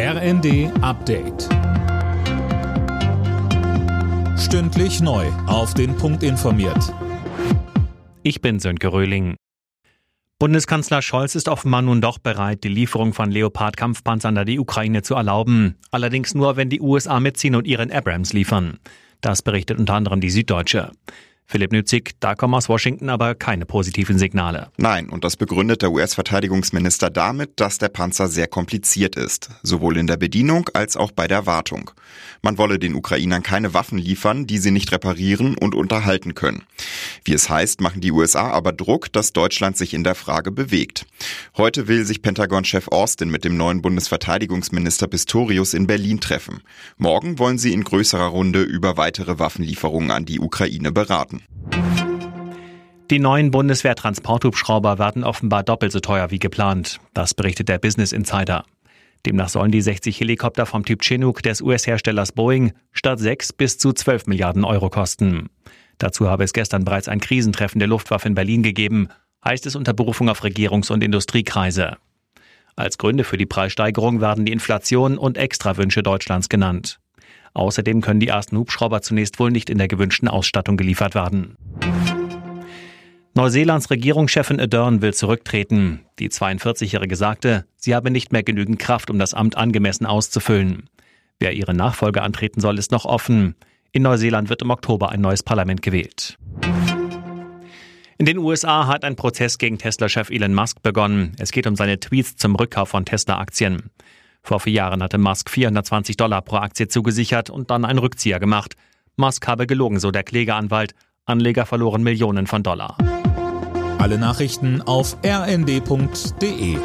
RND Update. Stündlich neu. Auf den Punkt informiert. Ich bin Sönke Röhling. Bundeskanzler Scholz ist offenbar nun doch bereit, die Lieferung von Leopard-Kampfpanzern an die Ukraine zu erlauben. Allerdings nur, wenn die USA mitziehen und ihren Abrams liefern. Das berichtet unter anderem die Süddeutsche. Philipp Nützig, da kommen aus Washington aber keine positiven Signale. Nein, und das begründet der US-Verteidigungsminister damit, dass der Panzer sehr kompliziert ist, sowohl in der Bedienung als auch bei der Wartung. Man wolle den Ukrainern keine Waffen liefern, die sie nicht reparieren und unterhalten können. Wie es heißt, machen die USA aber Druck, dass Deutschland sich in der Frage bewegt. Heute will sich Pentagon-Chef Austin mit dem neuen Bundesverteidigungsminister Pistorius in Berlin treffen. Morgen wollen sie in größerer Runde über weitere Waffenlieferungen an die Ukraine beraten. Die neuen Bundeswehr-Transporthubschrauber werden offenbar doppelt so teuer wie geplant. Das berichtet der Business Insider. Demnach sollen die 60 Helikopter vom Typ Chinook des US-Herstellers Boeing statt 6 bis zu 12 Milliarden Euro kosten. Dazu habe es gestern bereits ein Krisentreffen der Luftwaffe in Berlin gegeben, heißt es unter Berufung auf Regierungs- und Industriekreise. Als Gründe für die Preissteigerung werden die Inflation und Extrawünsche Deutschlands genannt. Außerdem können die ersten Hubschrauber zunächst wohl nicht in der gewünschten Ausstattung geliefert werden. Neuseelands Regierungschefin Ardern will zurücktreten. Die 42-Jährige sagte, sie habe nicht mehr genügend Kraft, um das Amt angemessen auszufüllen. Wer ihre Nachfolge antreten soll, ist noch offen. In Neuseeland wird im Oktober ein neues Parlament gewählt. In den USA hat ein Prozess gegen Tesla-Chef Elon Musk begonnen. Es geht um seine Tweets zum Rückkauf von Tesla-Aktien. Vor vier Jahren hatte Musk 420 Dollar pro Aktie zugesichert und dann einen Rückzieher gemacht. Musk habe gelogen, so der Klägeranwalt. Anleger verloren Millionen von Dollar. Alle Nachrichten auf rnd.de